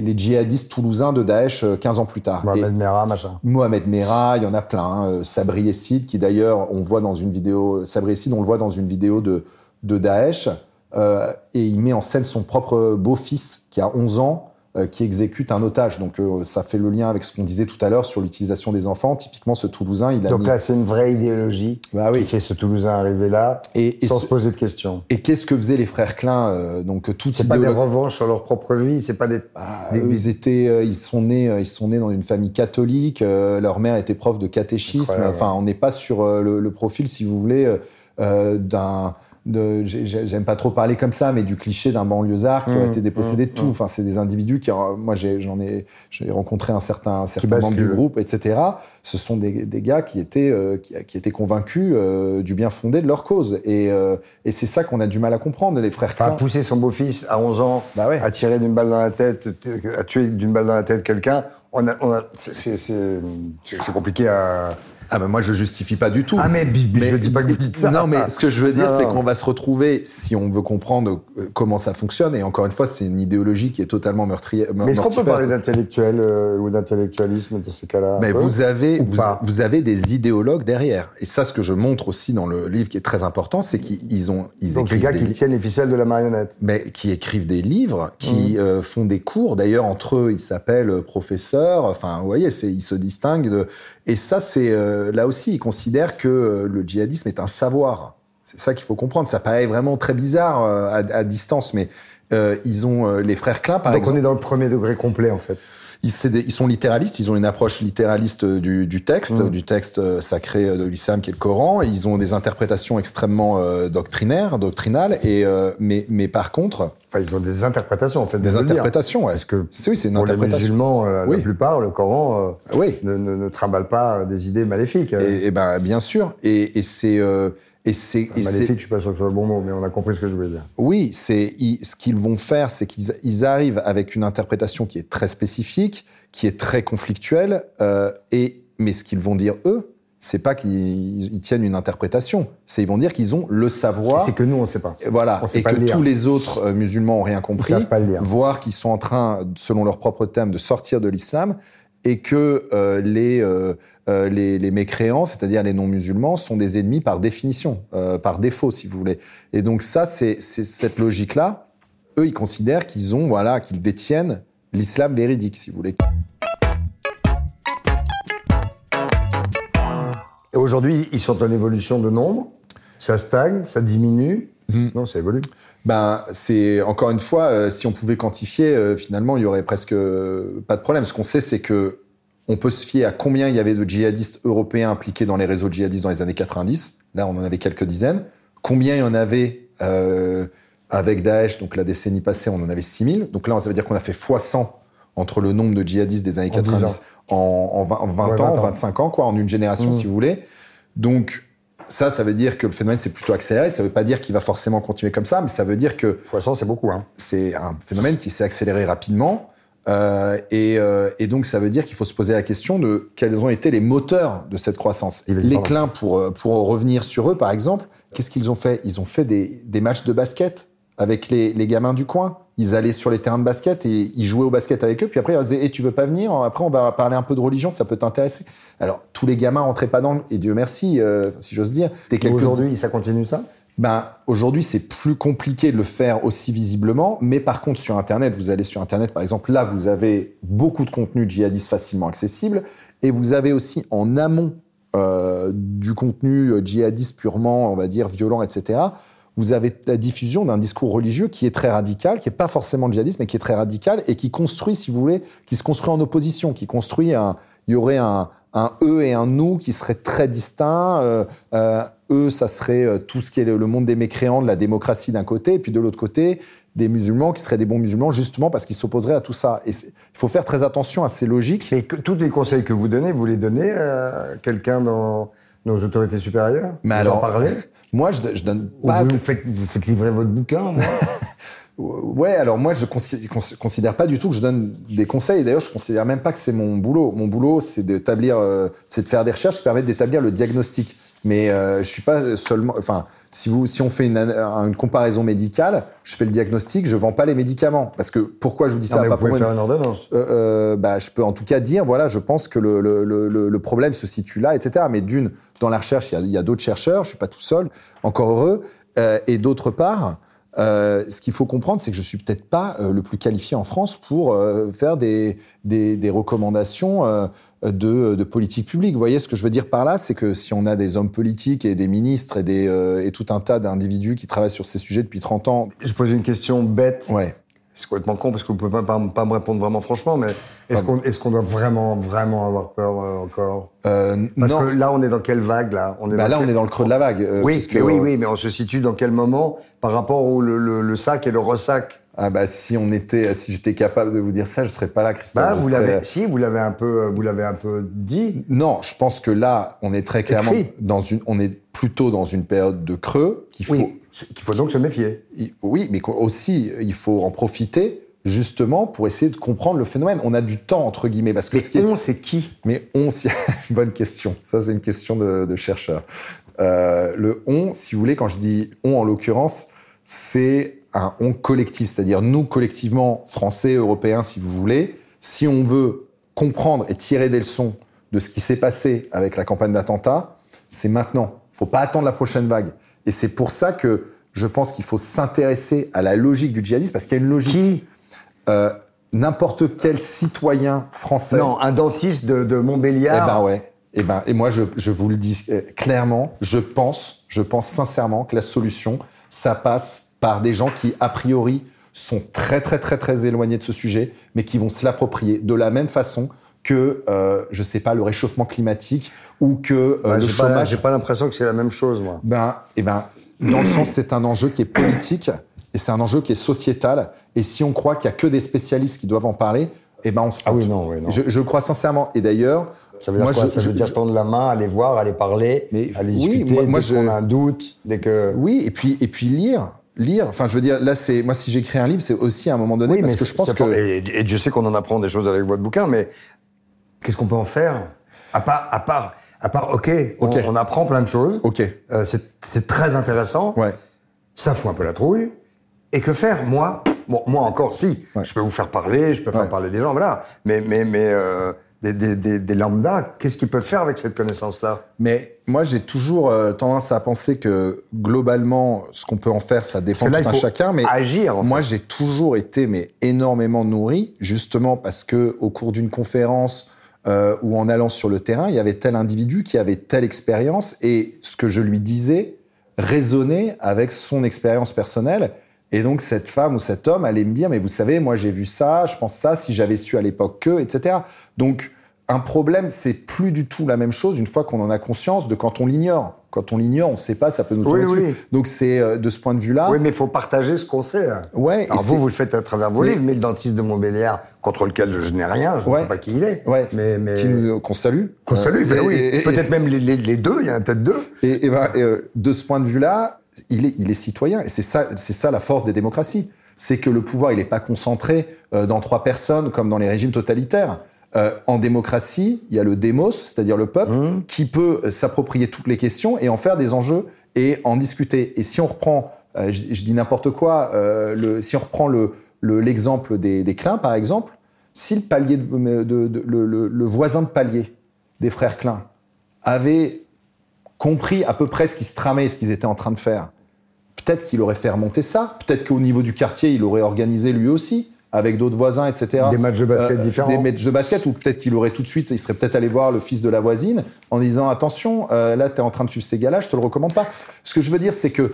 les, djihadistes toulousains de Daesh 15 euh, ans plus tard. Mohamed Merah, machin. Mohamed Merah, il y en a plein. Hein. Sabri Essid, qui d'ailleurs, on voit dans une vidéo, Sabri Essid, on le voit dans une vidéo de, de Daesh, euh, et il met en scène son propre beau-fils qui a 11 ans, euh, qui exécute un otage. Donc euh, ça fait le lien avec ce qu'on disait tout à l'heure sur l'utilisation des enfants. Typiquement, ce Toulousain, il a Donc là, c'est une vraie idéologie bah, oui. qui fait ce Toulousain arriver là et, sans se poser de questions. Et qu'est-ce que faisaient les frères Klein euh, Donc tout C'est pas des revanches sur leur propre vie, c'est pas des. Ah, ils étaient, ils sont nés, ils sont nés dans une famille catholique. leur mère était prof de catéchisme. Enfin, on n'est pas sur le, le, profil, si vous voulez, d'un j'aime pas trop parler comme ça, mais du cliché d'un banlieusard qui a mmh, été dépossédé de mmh, tout. Mmh. Enfin, c'est des individus qui, moi, j'en ai, j'ai rencontré un certain, un certain membre du groupe, etc. Ce sont des, des gars qui étaient, euh, qui, qui, étaient convaincus euh, du bien fondé de leur cause. Et, euh, et c'est ça qu'on a du mal à comprendre, les frères enfin, pousser son beau-fils à 11 ans, bah ouais. à tirer d'une balle dans la tête, à tuer d'une balle dans la tête quelqu'un, on a, on a c'est compliqué à ah ben moi je justifie pas du tout. Ah mais, je dis pas que vous dites ça. Non mais ce que je veux dire c'est qu'on va se retrouver si on veut comprendre euh, comment ça fonctionne et encore une fois c'est une idéologie qui est totalement meurtrière. Mais est-ce qu'on peut parler d'intellectuel euh, ou d'intellectualisme dans ces cas-là Mais vous avez vous, vous, avez des idéologues derrière et ça ce que je montre aussi dans le livre qui est très important c'est qu'ils ont ils Donc les gars qui tiennent les ficelles de la marionnette. Mais qui écrivent des livres, qui mmh. euh, font des cours d'ailleurs entre eux ils s'appellent professeurs. Enfin vous voyez c'est ils se distinguent de et ça c'est euh, là aussi, ils considèrent que euh, le djihadisme est un savoir. C'est ça qu'il faut comprendre. Ça paraît vraiment très bizarre euh, à, distance, mais ils ont les frères Klein, par exemple. Donc on est dans le premier degré complet, en fait. Ils, ils, sont littéralistes, ils ont une approche littéraliste du, du texte, mm. du texte sacré de l'islam qui est le Coran. Ils ont des interprétations extrêmement doctrinaires, doctrinales. Et mais, mais par contre, enfin, ils ont des interprétations en fait. Des interprétations, ouais. Parce que oui, c'est une pour les musulmans, la plupart, le Coran oui. ne, ne, ne, trimballe pas des idées maléfiques. Et, et ben bien sûr. Et, et c'est et c'est maléfique, je suis pas sûr que ce soit le bon mot, mais on a compris ce que je voulais dire. Oui, c'est ce qu'ils vont faire, c'est qu'ils arrivent avec une interprétation qui est très spécifique, qui est très conflictuelle, euh, et mais ce qu'ils vont dire eux, c'est pas qu'ils tiennent une interprétation, c'est ils vont dire qu'ils ont le savoir. C'est que nous on sait pas. Voilà, et que tous les autres euh, musulmans ont rien compris, ils pas le lire. voire qu'ils sont en train, selon leur propre thème, de sortir de l'islam, et que euh, les, euh, euh, les, les, mécréants, c'est-à-dire les non-musulmans, sont des ennemis par définition, par défaut, si vous voulez. Et donc ça, c'est cette logique-là. Eux, ils considèrent qu'ils ont, voilà, qu'ils détiennent l'islam véridique, si vous voulez. Aujourd'hui, ils sont en évolution de nombre. Ça stagne, ça diminue. Mmh. Non, ça évolue ben c'est encore une fois, euh, si on pouvait quantifier, euh, finalement, il y aurait presque euh, pas de problème. Ce qu'on sait, c'est que on peut se fier à combien il y avait de djihadistes européens impliqués dans les réseaux djihadistes dans les années 90. Là, on en avait quelques dizaines. Combien il y en avait avec Daesh, donc la décennie passée, on en avait 6000. Donc là, ça veut dire qu'on a fait x100 entre le nombre de djihadistes des années 90 en, 20, ans, 25 ans, quoi, en une génération, mmh. si vous voulez. Donc, ça, ça veut dire que le phénomène s'est plutôt accéléré. Ça ne veut pas dire qu'il va forcément continuer comme ça, mais ça veut dire que. x100, c'est beaucoup, hein. C'est un phénomène qui s'est accéléré rapidement. Euh, et, euh, et, donc, ça veut dire qu'il faut se poser la question de quels ont été les moteurs de cette croissance. Les clins, pour, euh, pour revenir sur eux, par exemple, qu'est-ce qu'ils ont fait? Ils ont fait des, des matchs de basket avec les, les, gamins du coin? Ils allaient sur les terrains de basket et ils jouaient au basket avec eux. Puis après, ils disaient hey, Tu veux pas venir? Après, on va parler un peu de religion, ça peut t'intéresser. Alors, tous les gamins rentraient pas dans le. Et Dieu merci, euh, si j'ose dire. Aujourd'hui, ça continue ça? Ben, aujourd'hui, c'est plus compliqué de le faire aussi visiblement, mais par contre, sur Internet, vous allez sur Internet, par exemple, là, vous avez beaucoup de contenu djihadiste facilement accessible, et vous avez aussi en amont euh, du contenu djihadiste purement, on va dire, violent, etc., vous avez la diffusion d'un discours religieux qui est très radical, qui n'est pas forcément djihadiste, mais qui est très radical et qui construit, si vous voulez, qui se construit en opposition, qui construit un, il y aurait un, un eux et un nous qui seraient très distincts. Euh, euh, eux, ça serait euh, tout ce qui est le monde des mécréants, de la démocratie d'un côté, et puis de l'autre côté, des musulmans qui seraient des bons musulmans, justement parce qu'ils s'opposeraient à tout ça. Et il faut faire très attention à ces logiques. Et que, tous les conseils que vous donnez, vous les donnez à quelqu'un dans nos autorités supérieures Mais vous alors, en parlez moi, je, je donne pas. Vous, faites, vous faites livrer votre bouquin. Ouais, alors moi je considère pas du tout que je donne des conseils. D'ailleurs, je considère même pas que c'est mon boulot. Mon boulot, c'est d'établir, euh, c'est de faire des recherches qui permettent d'établir le diagnostic. Mais euh, je suis pas seulement, enfin, si vous, si on fait une, une, comparaison médicale, je fais le diagnostic, je vends pas les médicaments. Parce que pourquoi je vous dis ça mais Vous pouvez faire une, ordonnance. Euh, euh, bah, je peux en tout cas dire, voilà, je pense que le, le, le, le problème se situe là, etc. Mais d'une, dans la recherche, il y a, y a d'autres chercheurs. Je suis pas tout seul, encore heureux. Euh, et d'autre part, euh, ce qu'il faut comprendre, c'est que je suis peut-être pas euh, le plus qualifié en France pour euh, faire des, des, des recommandations de, de, politique publique. Vous voyez ce que je veux dire par là, c'est que si on a des hommes politiques et des ministres et, des, et tout un tas d'individus qui travaillent sur ces sujets depuis 30 ans. Je pose une question bête. Ouais c'est complètement con parce que vous pouvez pas, pas, me répondre vraiment franchement, mais est-ce qu'on est qu'on doit vraiment, vraiment avoir peur euh, encore? Euh, Parce non. que là, on est dans quelle vague là? On est bah Là, on est dans le creux de la vague. Euh, oui, mais oui, oui, mais on se situe dans quel moment par rapport au le, le, sac et le ressac? Ah bah si on était, si j'étais capable de vous dire ça, je serais pas là, Christophe. Bah, vous l'avez, si vous l'avez un peu, vous l'avez un peu dit. Non, je pense que là, on est très clairement dans une, on est plutôt dans une période de creux qu'il faut. Oui, qu'il faut donc se méfier. Oui, mais aussi il faut en profiter justement pour essayer de comprendre le phénomène. On a du temps entre guillemets parce que mais ce qui on c'est qui Mais on, c'est bonne question. Ça c'est une question de, de chercheur. Euh, le on, si vous voulez, quand je dis on en l'occurrence, c'est un on collectif, c'est-à-dire nous collectivement, français, européens, si vous voulez, si on veut comprendre et tirer des leçons de ce qui s'est passé avec la campagne d'attentat, c'est maintenant. Faut pas attendre la prochaine vague. Et c'est pour ça que je pense qu'il faut s'intéresser à la logique du djihadisme parce qu'il y a une logique. Qui? Euh, n'importe quel citoyen français. Non, un dentiste de, de Montbéliard. Eh ben ouais. Eh ben, et moi, je, je vous le dis euh, clairement, je pense, je pense sincèrement que la solution, ça passe par des gens qui, a priori, sont très, très, très, très éloignés de ce sujet, mais qui vont se l'approprier de la même façon que, euh, je sais pas, le réchauffement climatique ou que euh, le chômage. J'ai pas l'impression que c'est la même chose, moi. Ben, eh ben, dans le sens, c'est un enjeu qui est politique et c'est un enjeu qui est sociétal. Et si on croit qu'il y a que des spécialistes qui doivent en parler, eh ben on se Ah oui, non, oui, non. Je, je crois sincèrement. Et d'ailleurs, ça veut dire moi, quoi? je, Ça veut dire tendre la main, aller voir, aller parler, Mais aller oui, discuter moi- moi, dès je- qu'on a un doute, dès que... oui, et puis et puis lire, lire. Enfin, je veux dire, là, c'est moi si j'écris un livre, c'est aussi à un moment donné Oui, parce mais que je pense que Et, et Dieu sait qu'on en apprend des choses avec votre bouquin, mais qu'est-ce qu'on peut en faire? À part, à part, à part, ok, on, apprend plein de choses. ok, Euh, c'est très intéressant. ouais, Ça fout un peu la trouille. Et que faire? Moi, bon, moi encore, si. Ouais. Je peux vous faire parler, je peux faire parler des gens, voilà. Mais, mais, mais euh, des, des, des, des lambda, qu'est-ce qu'ils peuvent faire avec cette connaissance-là? Mais moi, j'ai toujours euh, tendance à penser que globalement, ce qu'on peut en faire, ça dépend tout un faut chacun. Mais agir, en moi, j'ai toujours été mais énormément nourri, justement parce que au cours d'une conférence euh, ou en allant sur le terrain, il y avait tel individu qui avait telle expérience et ce que je lui disais résonnait avec son expérience personnelle. Et donc cette femme ou cet homme allait me dire, mais vous savez, moi j'ai vu ça, je pense ça, si j'avais su à l'époque que, etc. Donc un problème, c'est plus du tout la même chose une fois qu'on en a conscience de quand on l'ignore. Quand on l'ignore, on ne sait pas, ça peut nous Oui, tomber oui. dessus. Donc c'est euh, de ce point de vue-là. Oui, mais il faut partager ce qu'on sait. hein. Ouais, Alors vous, vous le faites à travers vos Mais- livres, mais le dentiste de Montbéliard, contre lequel je n'ai rien, je ne sais pas qui il est. Ouais. Mais, mais... nous- qu'on salue. Qu'on salue, Euh, ben et- oui. Peut-être même les, les- les deux, il y en a peut-être deux. Et, et ben, et, euh, de ce point de vue-là, il est, il est citoyen. Et c'est ça, c'est ça la force des démocraties. C'est que le pouvoir, il n'est pas concentré euh, dans trois personnes comme dans les régimes totalitaires. Euh, en démocratie, il y a le démos, c'est-à-dire le peuple, qui peut euh, s'approprier toutes les questions et en faire des enjeux et en discuter. Et si on reprend, euh, je, je dis n'importe quoi, euh, le, si on reprend le- le- l'exemple des, des Klein, par exemple, si le palier, de, de- de- le, le- le voisin de palier des frères Klein avait compris à peu près ce qui se tramait, ce qu'ils étaient en train de faire. Peut-être qu'il aurait fait remonter ça. Peut-être qu'au niveau du quartier, il aurait organisé lui aussi, avec d'autres voisins, etc. Des matchs de basket différents. Des matchs de basket, ou peut-être qu'il aurait tout de suite, il serait peut-être allé voir le fils de la voisine en disant attention, euh, là, tu es en train de suivre ces gars-là, je te le recommande pas. Ce que je veux dire, c'est que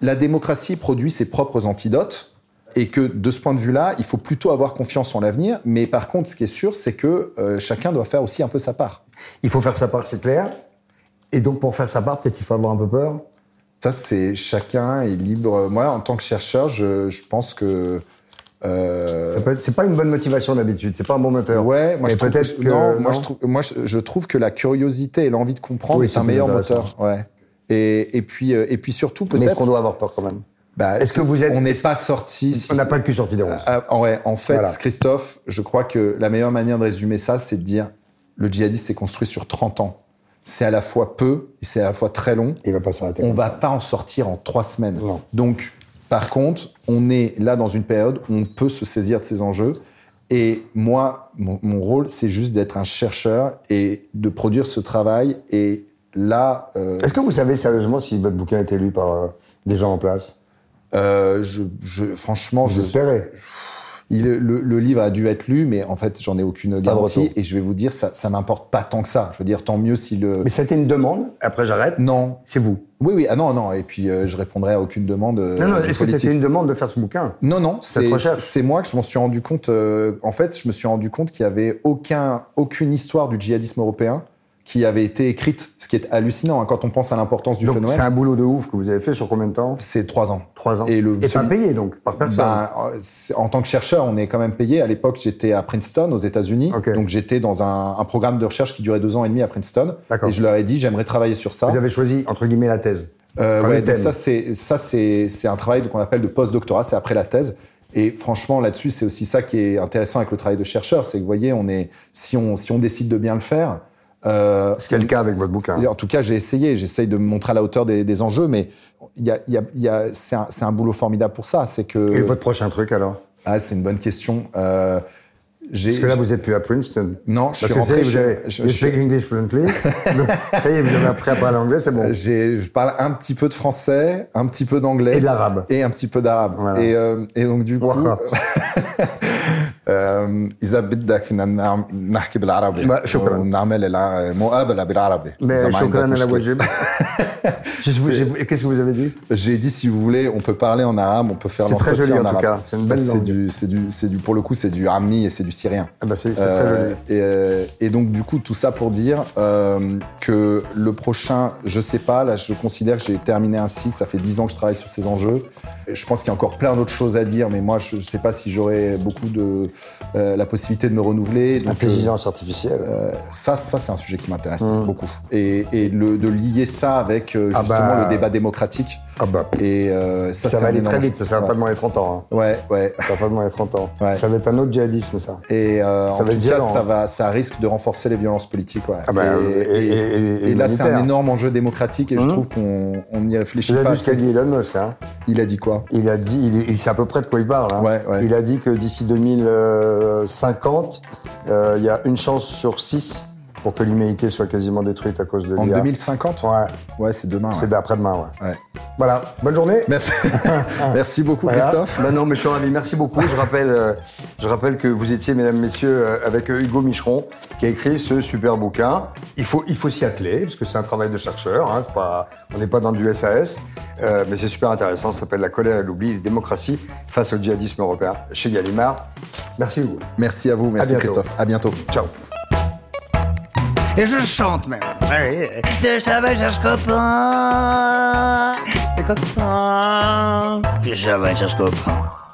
la démocratie produit ses propres antidotes. Et que de ce point de vue-là, il faut plutôt avoir confiance en l'avenir. Mais par contre, ce qui est sûr, c'est que euh, chacun doit faire aussi un peu sa part. Il faut faire sa part, c'est clair. Et donc, pour faire sa part, peut-être il faut avoir un peu peur. Ça, c'est chacun est libre. Moi, en tant que chercheur, je, je pense que. euh, C'est pas une bonne motivation d'habitude, c'est pas un bon moteur. ouais, moi je trouve peut-être que, que. non, moi je trouve, moi je, je trouve que la curiosité et l'envie de comprendre Oui, est c'est un meilleur moteur. Ouais. Et, et puis euh, et puis surtout Mais est-ce peut-être. qu'on doit avoir peur quand même? Bah, est-ce que vous êtes- On n'est pas sorti. si On n'a pas le cul sorti des ronces. Ah, ouais, en fait, Voilà. Christophe, je crois que la meilleure manière de résumer ça, c'est de dire le djihadisme s'est construit sur 30 ans. C'est à la fois peu et c'est à la fois très long. Il va pas s'arrêter. on va ça. pas en sortir en trois semaines. Non. Donc, par contre, on est là dans une période où on peut se saisir de ces enjeux. Et moi, mon, mon rôle, c'est juste d'être un chercheur et de produire ce travail. Et là, euh, Est-ce que vous savez sérieusement si votre bouquin a été lu par euh, des gens en place? Euh, je, je- franchement, Vous je, espérez? Il- le, le livre a dû être lu, mais en fait, j'en ai aucune garantie. Et je vais vous dire, ça, ça m'importe pas tant que ça. Je veux dire, tant mieux si le. Mais été une demande, après j'arrête. Non. C'est vous. Oui, oui. Ah non, non. Et puis, euh, je répondrai à aucune demande. euh, Non, non, est-ce que c'était une demande de faire ce bouquin? Non, non, c'est moi que je m'en suis rendu compte. euh, en fait, je me suis rendu compte qu'il y avait aucun, aucune histoire du djihadisme européen qui avait été écrite, ce qui est hallucinant hein, quand on pense à l'importance du Donc c'est phénomène. un boulot de ouf que vous avez fait sur combien de temps? C'est trois ans. Trois ans. Et le- pas celui- payé donc, par personne. Ben, euh, en tant que chercheur, on est quand même payé. À l'époque, j'étais à Princeton, aux États-Unis. Ok. Donc, j'étais dans un, un programme de recherche qui durait deux ans et demi à Princeton. Et je leur ai dit, j'aimerais travailler sur ça. vous avez choisi, entre guillemets, la thèse. Euh, ouais, donc ça, c'est ça, c'est c'est un travail qu'on appelle de post-doctorat, c'est après la thèse. Et franchement, là-dessus, c'est aussi ça qui est intéressant avec le travail de chercheur, c'est que vous voyez, on est si on si on décide de bien le faire. Euh, Ce qui est le cas avec votre bouquin. en tout cas, j'ai essayé, j'essaye de me montrer à la hauteur des, des enjeux, mais y a, y a, y a, c'est un, boulot formidable pour ça. C'est que Et votre prochain truc alors? Ah, c'est une bonne question. Euh, Parce que là, vous êtes plus à Princeton. non, je Parce suis que rentré. vous je- avez, je- you je- speak English fluently. Donc, ça y est, vous avez appris à parler anglais, c'est bon. J'ai, je parle un petit peu de français, un petit peu d'anglais. Et de l'arabe. Et un petit peu d'arabe. Voilà. Et, euh, et donc, du coup. Waha. آم، إذا بدك فينا نعم- نحكي بالعربي ما- شكراً. ونعمل الع- مقابلة بالعربي إذا Mais ما عندك shukran ala مشكلة. wajib. Je- je- je- Qu'est-ce que vous avez dit J'ai dit si vous voulez, on peut parler en arabe, on peut faire C'est très l'entretien joli, en en tout arabe. cas. C'est une belle C'est langue. du, c'est du, c'est du, pour le coup, c'est du ami et c'est du syrien. Ah bah, C'est c'est Euh, très joli. et, euh, et donc du coup tout ça pour dire euh, que le prochain, je sais pas, là je considère que j'ai terminé un cycle, ça fait dix ans que je travaille sur ces enjeux. Je pense qu'il y a encore plein d'autres choses à dire, mais moi je sais pas si j'aurai beaucoup de euh, la possibilité de me renouveler. Donc, euh, L'intelligence artificielle. euh, ça, ça c'est un sujet qui m'intéresse beaucoup. Et, et le, de lier ça avec Ah justement bah. le débat démocratique. ah bah, Et euh, ça, va aller très vite, ça, ça va ouais. pas demander 30 ans. hein. Ouais, ouais. Ça va pas demander 30 ans. Ouais. Ça va être un autre djihadisme, ça. Et euh, Ça en va tout être cas, violent, ça, va, ça risque de renforcer les violences politiques. Ouais. Ah bah, et, et- et- et- et et là, c'est un énorme enjeu démocratique et je Mhm. trouve qu'on on n'y réfléchit Vous avez pas vu ce qu'a dit Elon Musk hein? Il a dit quoi? Il a dit, il, il sait à peu près de quoi il parle. hein. Ouais, ouais. Il a dit que d'ici 2050, euh, il y a une chance sur six pour que l'humanité soit quasiment détruite à cause de En l'IA. 2050 Ouais, Ouais, c'est demain. ouais. c'est d'après-demain, ouais. Ouais. Voilà, bonne journée. Merci. Merci beaucoup, Voilà. Christophe. Bah non, mais je suis ravi. Merci beaucoup. Je rappelle, euh, je rappelle que vous étiez, mesdames, messieurs, euh, avec euh, Hugo Micheron, qui a écrit ce super bouquin. Il faut, il faut s'y atteler, parce que c'est un travail de chercheur. Hein, c'est pas, on n'est pas dans du SAS, euh, mais c'est super intéressant. Ça s'appelle La colère et l'oubli, les démocraties face au djihadisme européen chez Gallimard. Merci Hugo. Merci à vous. Merci. Christophe. À bientôt. Ciao. Et je chante même. De Chavannes cherche copain. Des copains. De Chavannes cherche copain.